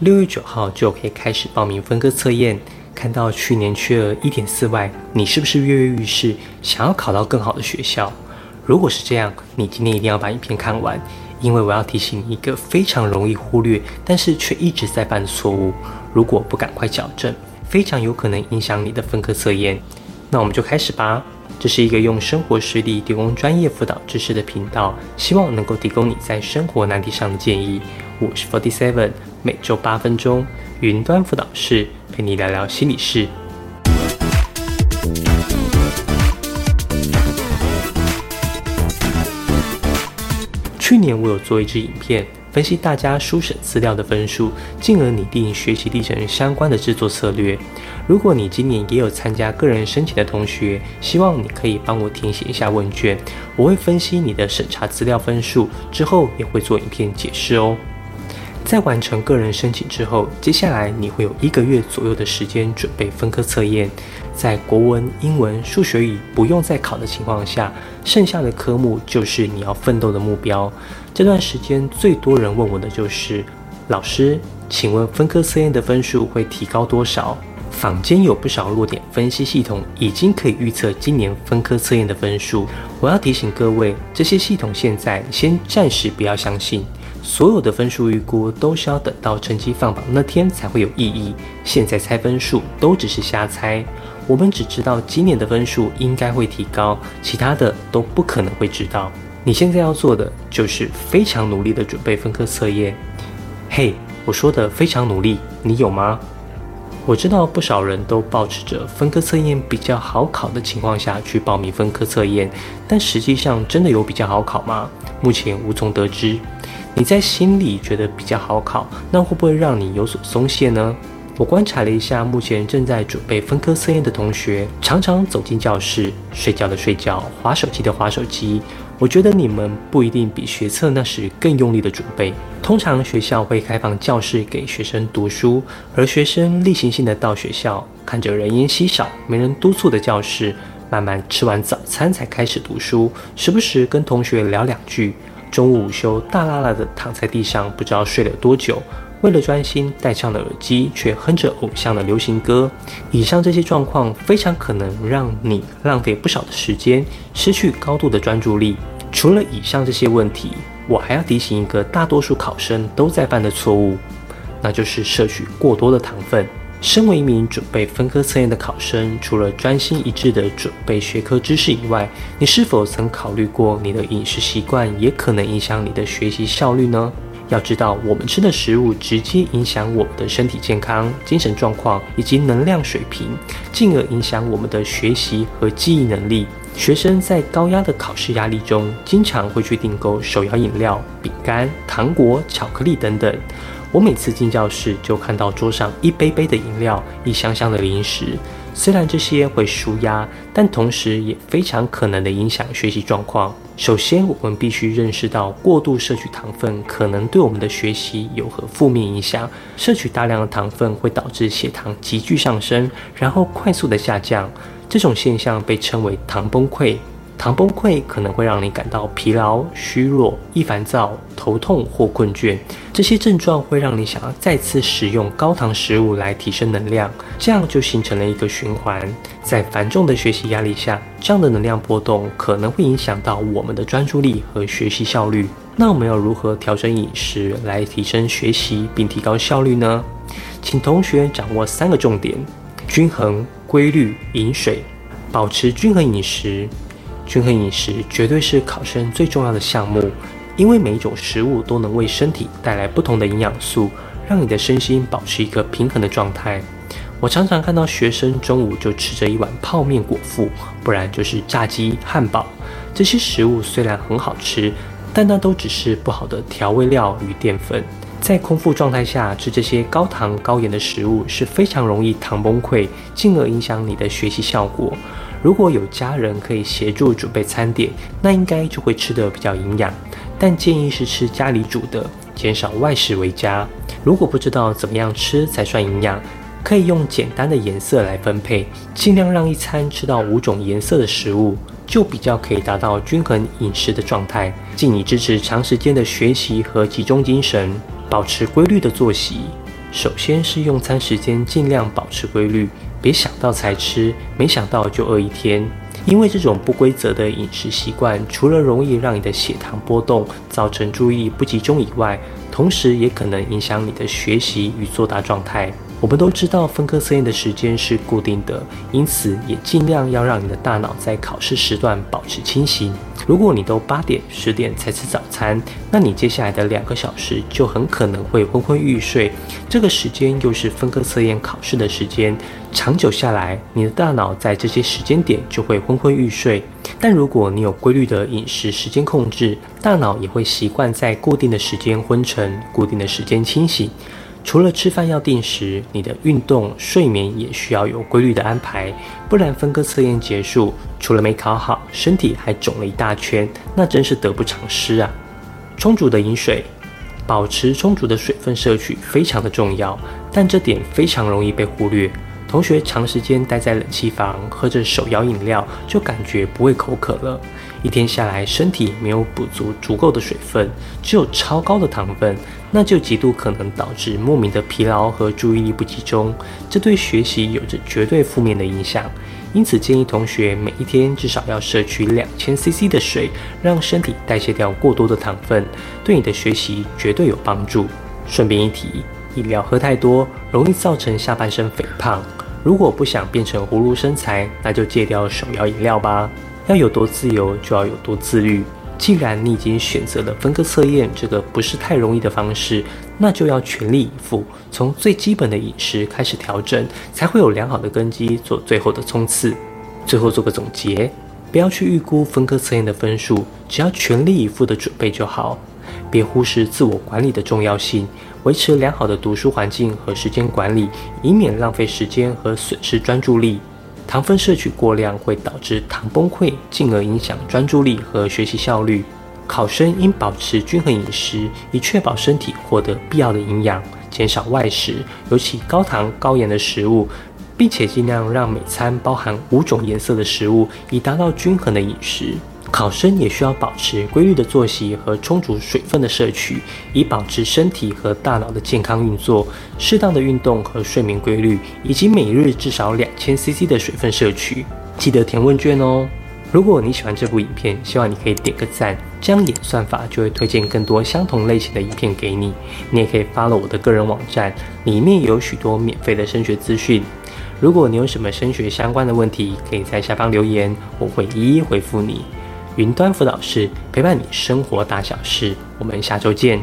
六月九号就可以开始报名分科测验。看到去年缺额一点四万，你是不是跃跃欲试，想要考到更好的学校？如果是这样，你今天一定要把影片看完，因为我要提醒你一个非常容易忽略，但是却一直在犯的错误。如果不赶快矫正，非常有可能影响你的分科测验。那我们就开始吧。这是一个用生活实例提供专业辅导知识的频道，希望能够提供你在生活难题上的建议。我是 Forty Seven，每周八分钟，云端辅导室陪你聊聊心理事。去年我有做一支影片，分析大家书审资料的分数，进而拟定学习历程相关的制作策略。如果你今年也有参加个人申请的同学，希望你可以帮我填写一下问卷，我会分析你的审查资料分数，之后也会做影片解释哦。在完成个人申请之后，接下来你会有一个月左右的时间准备分科测验。在国文、英文、数学语不用再考的情况下，剩下的科目就是你要奋斗的目标。这段时间最多人问我的就是：老师，请问分科测验的分数会提高多少？坊间有不少弱点分析系统已经可以预测今年分科测验的分数。我要提醒各位，这些系统现在先暂时不要相信。所有的分数预估都是要等到成绩放榜那天才会有意义。现在猜分数都只是瞎猜，我们只知道今年的分数应该会提高，其他的都不可能会知道。你现在要做的就是非常努力的准备分科测验。嘿，我说的非常努力，你有吗？我知道不少人都保持着分科测验比较好考的情况下去报名分科测验，但实际上真的有比较好考吗？目前无从得知。你在心里觉得比较好考，那会不会让你有所松懈呢？我观察了一下，目前正在准备分科测验的同学，常常走进教室，睡觉的睡觉，划手机的划手机。我觉得你们不一定比学测那时更用力的准备。通常学校会开放教室给学生读书，而学生例行性的到学校，看着人烟稀少、没人督促的教室，慢慢吃完早餐才开始读书，时不时跟同学聊两句。中午午休，大拉拉的躺在地上，不知道睡了多久。为了专心，戴上了耳机，却哼着偶像的流行歌。以上这些状况，非常可能让你浪费不少的时间，失去高度的专注力。除了以上这些问题，我还要提醒一个大多数考生都在犯的错误，那就是摄取过多的糖分。身为一名准备分科测验的考生，除了专心一致地准备学科知识以外，你是否曾考虑过你的饮食习惯也可能影响你的学习效率呢？要知道，我们吃的食物直接影响我们的身体健康、精神状况以及能量水平，进而影响我们的学习和记忆能力。学生在高压的考试压力中，经常会去订购手摇饮料、饼干、糖果、巧克力等等。我每次进教室就看到桌上一杯杯的饮料，一箱箱的零食。虽然这些会舒压，但同时也非常可能的影响学习状况。首先，我们必须认识到过度摄取糖分可能对我们的学习有何负面影响。摄取大量的糖分会导致血糖急剧上升，然后快速的下降。这种现象被称为糖崩溃。糖崩溃可能会让你感到疲劳、虚弱、易烦躁、头痛或困倦，这些症状会让你想要再次使用高糖食物来提升能量，这样就形成了一个循环。在繁重的学习压力下，这样的能量波动可能会影响到我们的专注力和学习效率。那我们要如何调整饮食来提升学习并提高效率呢？请同学掌握三个重点：均衡、规律、饮水，保持均衡饮食。均衡饮食绝对是考生最重要的项目，因为每一种食物都能为身体带来不同的营养素，让你的身心保持一个平衡的状态。我常常看到学生中午就吃着一碗泡面果腹，不然就是炸鸡、汉堡。这些食物虽然很好吃，但那都只是不好的调味料与淀粉。在空腹状态下吃这些高糖高盐的食物是非常容易糖崩溃，进而影响你的学习效果。如果有家人可以协助准备餐点，那应该就会吃得比较营养。但建议是吃家里煮的，减少外食为佳。如果不知道怎么样吃才算营养，可以用简单的颜色来分配，尽量让一餐吃到五种颜色的食物，就比较可以达到均衡饮食的状态，进而支持长时间的学习和集中精神。保持规律的作息。首先是用餐时间尽量保持规律，别想到才吃，没想到就饿一天。因为这种不规则的饮食习惯，除了容易让你的血糖波动，造成注意力不集中以外，同时也可能影响你的学习与作答状态。我们都知道分科测验的时间是固定的，因此也尽量要让你的大脑在考试时段保持清醒。如果你都八点、十点才吃早餐，那你接下来的两个小时就很可能会昏昏欲睡。这个时间又是分科测验考试的时间，长久下来，你的大脑在这些时间点就会昏昏欲睡。但如果你有规律的饮食时间控制，大脑也会习惯在固定的时间昏沉，固定的时间清醒。除了吃饭要定时，你的运动、睡眠也需要有规律的安排，不然分割测验结束，除了没考好，身体还肿了一大圈，那真是得不偿失啊！充足的饮水，保持充足的水分摄取非常的重要，但这点非常容易被忽略。同学长时间待在冷气房，喝着手摇饮料，就感觉不会口渴了。一天下来，身体没有补足足够的水分，只有超高的糖分，那就极度可能导致莫名的疲劳和注意力不集中，这对学习有着绝对负面的影响。因此，建议同学每一天至少要摄取两千 CC 的水，让身体代谢掉过多的糖分，对你的学习绝对有帮助。顺便一提，饮料喝太多容易造成下半身肥胖。如果不想变成葫芦身材，那就戒掉手摇饮料吧。要有多自由，就要有多自律。既然你已经选择了分科测验这个不是太容易的方式，那就要全力以赴，从最基本的饮食开始调整，才会有良好的根基做最后的冲刺。最后做个总结，不要去预估分科测验的分数，只要全力以赴的准备就好。别忽视自我管理的重要性。维持良好的读书环境和时间管理，以免浪费时间和损失专注力。糖分摄取过量会导致糖崩溃，进而影响专注力和学习效率。考生应保持均衡饮食，以确保身体获得必要的营养，减少外食，尤其高糖高盐的食物，并且尽量让每餐包含五种颜色的食物，以达到均衡的饮食。考生也需要保持规律的作息和充足水分的摄取，以保持身体和大脑的健康运作。适当的运动和睡眠规律，以及每日至少两千 CC 的水分摄取。记得填问卷哦。如果你喜欢这部影片，希望你可以点个赞，这样演算法就会推荐更多相同类型的影片给你。你也可以发了我的个人网站，里面有许多免费的升学资讯。如果你有什么升学相关的问题，可以在下方留言，我会一一回复你。云端辅导室陪伴你生活大小事，我们下周见。